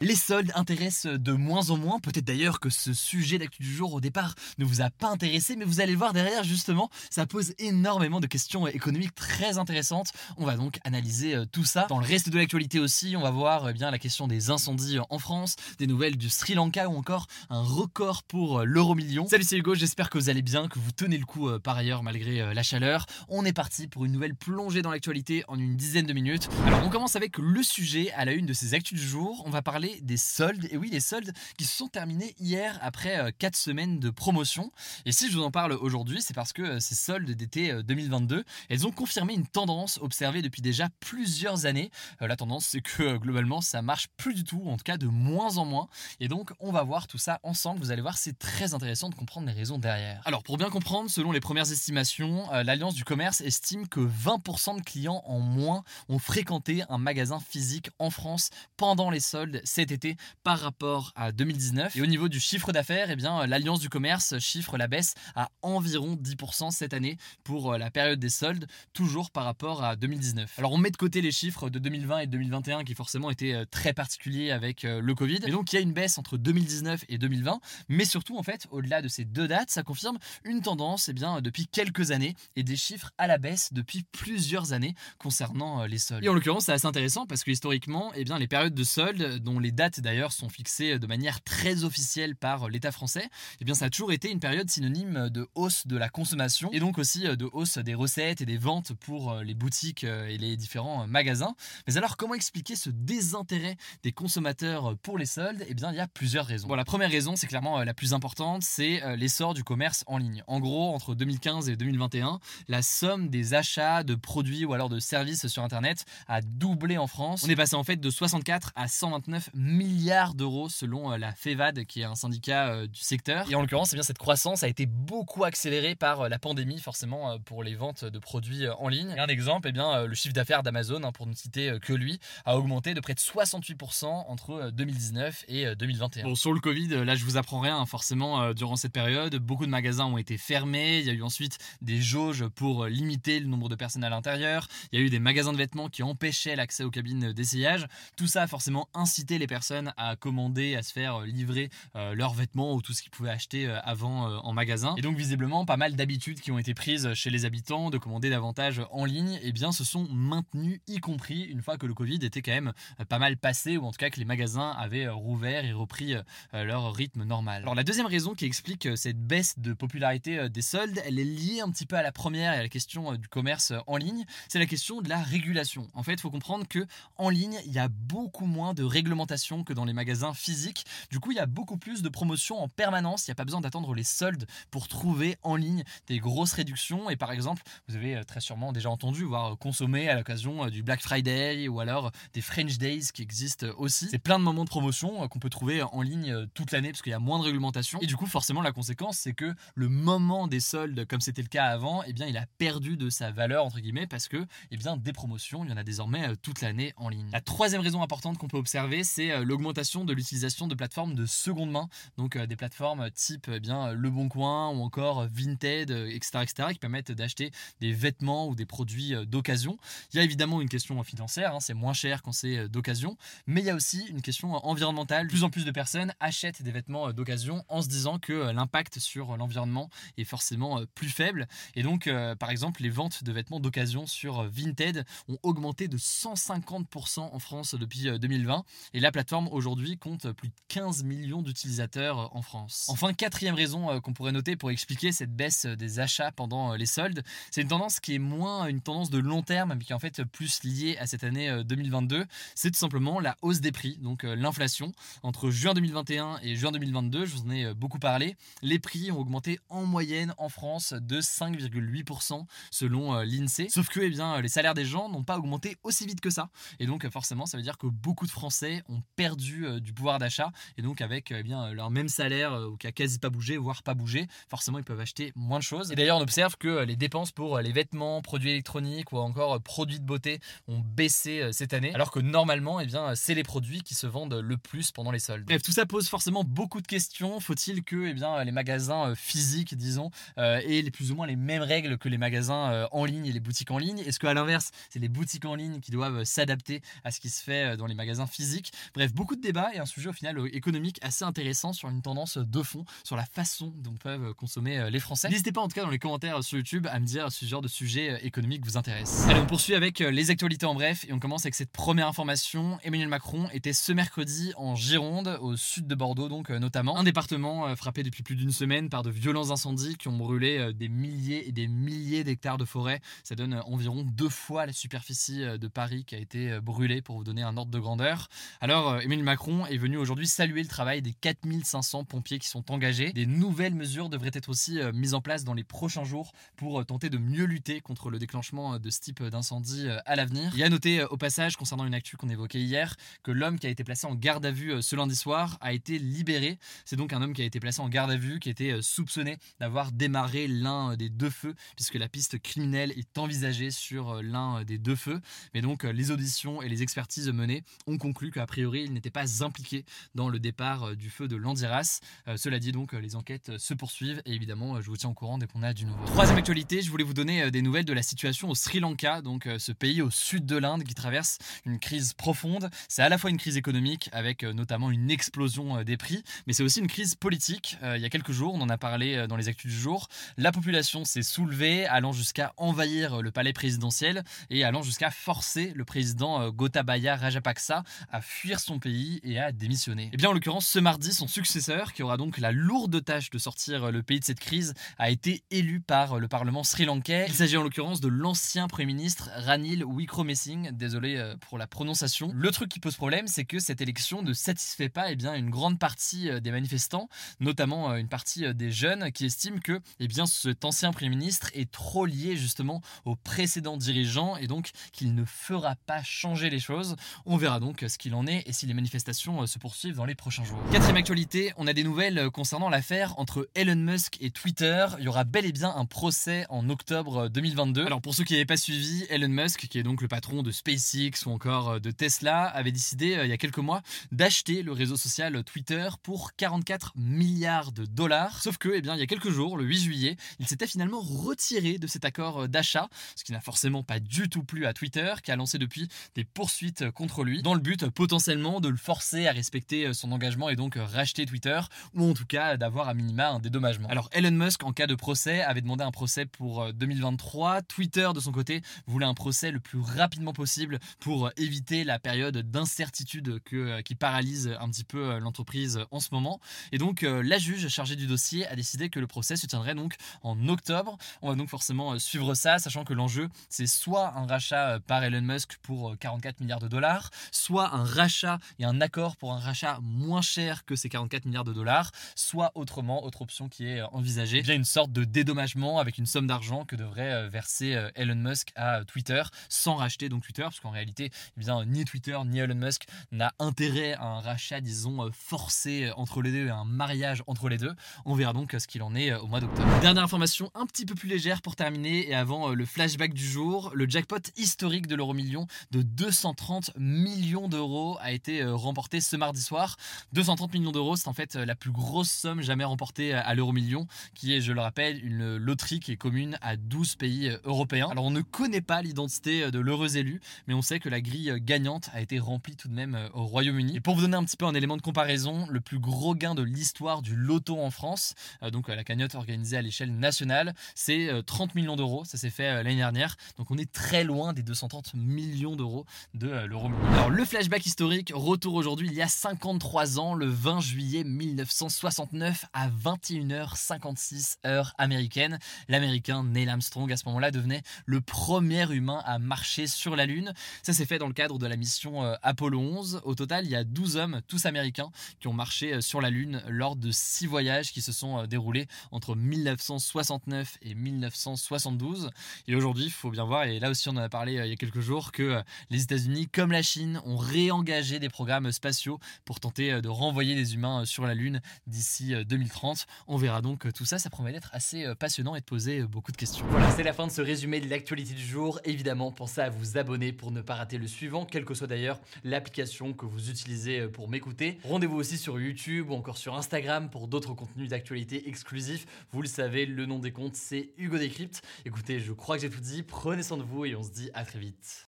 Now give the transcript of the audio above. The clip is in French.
Les soldes intéressent de moins en moins. Peut-être d'ailleurs que ce sujet d'actu du jour au départ ne vous a pas intéressé, mais vous allez le voir derrière justement, ça pose énormément de questions économiques très intéressantes. On va donc analyser euh, tout ça. Dans le reste de l'actualité aussi, on va voir eh bien la question des incendies en France, des nouvelles du Sri Lanka ou encore un record pour euh, l'euro million. Salut c'est Hugo, j'espère que vous allez bien, que vous tenez le coup euh, par ailleurs malgré la chaleur. On est parti pour une nouvelle plongée dans l'actualité en une dizaine de minutes. Alors on commence avec le sujet à la une de ces actus du jour. On va parler des soldes. Et oui, les soldes qui se sont terminés hier après 4 semaines de promotion. Et si je vous en parle aujourd'hui, c'est parce que ces soldes d'été 2022, elles ont confirmé une tendance observée depuis déjà plusieurs années. La tendance, c'est que globalement, ça marche plus du tout, en tout cas de moins en moins. Et donc, on va voir tout ça ensemble. Vous allez voir, c'est très intéressant de comprendre les raisons derrière. Alors, pour bien comprendre, selon les premières estimations, l'Alliance du commerce estime que 20% de clients en moins ont fréquenté un magasin physique en France pendant les soldes cet été par rapport à 2019. Et au niveau du chiffre d'affaires, eh bien, l'Alliance du commerce chiffre la baisse à environ 10% cette année pour euh, la période des soldes, toujours par rapport à 2019. Alors on met de côté les chiffres de 2020 et 2021 qui forcément étaient euh, très particuliers avec euh, le Covid. Et donc il y a une baisse entre 2019 et 2020, mais surtout en fait, au-delà de ces deux dates, ça confirme une tendance eh bien, depuis quelques années et des chiffres à la baisse depuis plusieurs années concernant les soldes. Et en l'occurrence, c'est assez intéressant parce que historiquement, eh bien, les périodes de soldes, dont les dates d'ailleurs sont fixées de manière très officielle par l'État français, eh bien ça a toujours été une période synonyme de hausse de la consommation et donc aussi de hausse des recettes et des ventes pour les boutiques et les différents magasins. Mais alors comment expliquer ce désintérêt des consommateurs pour les soldes? Eh bien il y a plusieurs raisons. Bon, la première raison, c'est clairement la plus importante, c'est l'essor du commerce en ligne. En gros, entre 2015 et 2021, la somme des achats de produits ou alors de services sur Internet a doublé en France. On est passé en fait de 64 à 129 milliards d'euros selon euh, la FEVAD, qui est un syndicat euh, du secteur. Et en l'occurrence, eh bien, cette croissance a été beaucoup accélérée par euh, la pandémie, forcément, pour les ventes de produits en ligne. Et un exemple, eh bien, le chiffre d'affaires d'Amazon, hein, pour ne citer que lui, a augmenté de près de 68% entre 2019 et 2021. Bon, sur le Covid, là, je vous apprends rien, hein, forcément, durant cette période, beaucoup de magasins ont été fermés. Il y a eu ensuite des jauges pour limiter le nombre de personnes à l'intérieur. Il y a eu des magasins de vêtements qui empêchaient l'accès aux cabines d'essayage. Tout ça a forcément incité les personnes à commander, à se faire euh, livrer euh, leurs vêtements ou tout ce qu'ils pouvaient acheter euh, avant en magasin. Et donc visiblement, pas mal d'habitudes qui ont été prises chez les habitants de commander davantage en ligne, et eh bien se sont maintenues, y compris une fois que le Covid était quand même pas mal passé, ou en tout cas que les magasins avaient rouvert et repris leur rythme normal. Alors la deuxième raison qui explique cette baisse de popularité des soldes, elle est liée un petit peu à la première et à la question du commerce en ligne, c'est la question de la régulation. En fait, il faut comprendre que en ligne, il y a beaucoup moins de réglementation que dans les magasins physiques. Du coup, il y a beaucoup plus de promotions en permanence. Il n'y a pas besoin d'attendre les soldes pour trouver en ligne des grosses réductions. Et par exemple, vous avez euh, très sûrement déjà entendu, voire consommé à l'occasion euh, du Black Friday ou alors des French Days qui existent aussi. C'est plein de moments de promotion euh, qu'on peut trouver en ligne toute l'année parce qu'il y a moins de réglementation. Et du coup, forcément, la conséquence, c'est que le moment des soldes, comme c'était le cas avant, eh bien, il a perdu de sa valeur, entre guillemets, parce que eh bien, des promotions, il y en a désormais toute l'année en ligne. La troisième raison importante qu'on peut observer, c'est l'augmentation de l'utilisation de plateformes de seconde main, donc euh, des plateformes type eh bien Le Bon Coin ou encore Vinted, etc., euh, etc., qui permettent d'acheter des vêtements ou des produits euh, d'occasion. Il y a évidemment une question financière, hein, c'est moins cher quand c'est d'occasion, mais il y a aussi une question environnementale. Plus en plus de personnes achètent des vêtements d'occasion en se disant que l'impact sur l'environnement est forcément plus faible. Et donc, par exemple, les ventes de vêtements d'occasion sur Vinted ont augmenté de 150% en France depuis 2020. Et là, la plateforme aujourd'hui compte plus de 15 millions d'utilisateurs en France. Enfin, quatrième raison qu'on pourrait noter pour expliquer cette baisse des achats pendant les soldes, c'est une tendance qui est moins une tendance de long terme, mais qui est en fait plus liée à cette année 2022. C'est tout simplement la hausse des prix, donc l'inflation. Entre juin 2021 et juin 2022, je vous en ai beaucoup parlé, les prix ont augmenté en moyenne en France de 5,8% selon l'INSEE. Sauf que eh bien, les salaires des gens n'ont pas augmenté aussi vite que ça. Et donc forcément, ça veut dire que beaucoup de Français ont perdu euh, du pouvoir d'achat. Et donc avec eh bien, leur même salaire euh, qui a quasi pas bougé, voire pas bougé, forcément ils peuvent acheter moins de choses. Et d'ailleurs, on observe que euh, les dépenses pour les vêtements, produits électroniques ou encore produits de beauté ont baissé cette année. Alors que normalement, eh bien, c'est les produits qui se vendent le plus pendant les soldes. Bref, tout ça pose forcément beaucoup de questions. Faut-il que eh bien, les magasins physiques, disons, aient les plus ou moins les mêmes règles que les magasins en ligne et les boutiques en ligne? Est-ce qu'à l'inverse, c'est les boutiques en ligne qui doivent s'adapter à ce qui se fait dans les magasins physiques? Bref, beaucoup de débats et un sujet au final économique assez intéressant sur une tendance de fond, sur la façon dont peuvent consommer les Français. N'hésitez pas en tout cas dans les commentaires sur YouTube à me dire ce genre de sujet économique vous intéresse. Allez, on poursuit avec les actualités en bref et on commence avec cette première information. Emmanuel Macron était ce mercredi en Gironde, au sud de Bordeaux donc notamment, un département frappé depuis plus d'une semaine par de violents incendies qui ont brûlé des milliers et des milliers d'hectares de forêt. Ça donne environ deux fois la superficie de Paris qui a été brûlée pour vous donner un ordre de grandeur. Alors Emmanuel Macron est venu aujourd'hui saluer le travail des 4500 pompiers qui sont engagés. Des nouvelles mesures devraient être aussi mises en place dans les prochains jours pour tenter de mieux lutter contre le déclenchement de ce type d'incendie à l'avenir. Il y a noté au passage concernant une actu qu'on évoquait hier que l'homme qui a été placé en garde à vue ce lundi soir a été libéré. C'est donc un homme qui a été placé en garde à vue qui était soupçonné d'avoir démarré l'un des deux feux puisque la piste criminelle est envisagée sur l'un des deux feux. Mais donc les auditions et les expertises menées ont conclu qu'a priori il n'était pas impliqué dans le départ du feu de Landiras. cela dit donc les enquêtes se poursuivent et évidemment je vous tiens au courant dès qu'on a du nouveau. Troisième actualité, je voulais vous donner des nouvelles de la situation au Sri Lanka, donc ce pays au sud de l'Inde qui traverse une crise profonde. C'est à la fois une crise économique avec notamment une explosion des prix, mais c'est aussi une crise politique. il y a quelques jours, on en a parlé dans les actus du jour, la population s'est soulevée allant jusqu'à envahir le palais présidentiel et allant jusqu'à forcer le président Gotabaya Rajapaksa à fuir son pays et à démissionner. Et eh bien en l'occurrence, ce mardi, son successeur, qui aura donc la lourde tâche de sortir le pays de cette crise, a été élu par le Parlement sri-lankais. Il s'agit en l'occurrence de l'ancien Premier ministre Ranil Wickremesinghe, désolé euh, pour la prononciation. Le truc qui pose problème, c'est que cette élection ne satisfait pas eh bien, une grande partie euh, des manifestants, notamment euh, une partie des jeunes qui estiment que eh bien, cet ancien Premier ministre est trop lié justement au précédent dirigeant et donc qu'il ne fera pas changer les choses. On verra donc ce qu'il en est et si les manifestations se poursuivent dans les prochains jours. Quatrième actualité, on a des nouvelles concernant l'affaire entre Elon Musk et Twitter. Il y aura bel et bien un procès en octobre 2022. Alors pour ceux qui n'avaient pas suivi, Elon Musk, qui est donc le patron de SpaceX ou encore de Tesla, avait décidé il y a quelques mois d'acheter le réseau social Twitter pour 44 milliards de dollars. Sauf que, eh bien, il y a quelques jours, le 8 juillet, il s'était finalement retiré de cet accord d'achat, ce qui n'a forcément pas du tout plu à Twitter, qui a lancé depuis des poursuites contre lui, dans le but potentiellement de le forcer à respecter son engagement et donc racheter Twitter, ou en tout cas d'avoir à minima un dédommagement. Alors Elon Musk, en cas de procès, avait demandé un procès pour 2023. Twitter, de son côté, voulait un procès le plus rapidement possible pour éviter la période d'incertitude qui paralyse un petit peu l'entreprise en ce moment. Et donc la juge chargée du dossier a décidé que le procès se tiendrait donc en octobre. On va donc forcément suivre ça, sachant que l'enjeu, c'est soit un rachat par Elon Musk pour 44 milliards de dollars, soit un rachat et un accord pour un rachat moins cher que ces 44 milliards de dollars, soit autrement, autre option qui est envisagée, bien une sorte de dédommagement avec une somme d'argent que devrait verser Elon Musk à Twitter sans racheter donc Twitter, parce qu'en réalité, eh ni Twitter ni Elon Musk n'a intérêt à un rachat, disons, forcé entre les deux et un mariage entre les deux. On verra donc ce qu'il en est au mois d'octobre. Dernière information un petit peu plus légère pour terminer et avant le flashback du jour, le jackpot historique de l'euro million de 230 millions d'euros été remporté ce mardi soir. 230 millions d'euros, c'est en fait la plus grosse somme jamais remportée à l'euro million, qui est, je le rappelle, une loterie qui est commune à 12 pays européens. Alors on ne connaît pas l'identité de l'heureux élu, mais on sait que la grille gagnante a été remplie tout de même au Royaume-Uni. Et pour vous donner un petit peu un élément de comparaison, le plus gros gain de l'histoire du loto en France, donc la cagnotte organisée à l'échelle nationale, c'est 30 millions d'euros. Ça s'est fait l'année dernière. Donc on est très loin des 230 millions d'euros de l'euro. Alors le flashback historique Retour aujourd'hui il y a 53 ans, le 20 juillet 1969 à 21h56 heure américaine. L'américain Neil Armstrong à ce moment-là devenait le premier humain à marcher sur la Lune. Ça s'est fait dans le cadre de la mission euh, Apollo 11. Au total, il y a 12 hommes, tous américains, qui ont marché euh, sur la Lune lors de 6 voyages qui se sont euh, déroulés entre 1969 et 1972. Et aujourd'hui, il faut bien voir, et là aussi on en a parlé il y a quelques jours, que les États-Unis, comme la Chine, ont réengagé des programmes spatiaux pour tenter de renvoyer des humains sur la Lune d'ici 2030. On verra donc tout ça, ça promet d'être assez passionnant et de poser beaucoup de questions. Voilà, c'est la fin de ce résumé de l'actualité du jour. Évidemment, pensez à vous abonner pour ne pas rater le suivant, quelle que soit d'ailleurs l'application que vous utilisez pour m'écouter. Rendez-vous aussi sur YouTube ou encore sur Instagram pour d'autres contenus d'actualité exclusifs. Vous le savez, le nom des comptes, c'est Hugo Décrypte. Écoutez, je crois que j'ai tout dit. Prenez soin de vous et on se dit à très vite.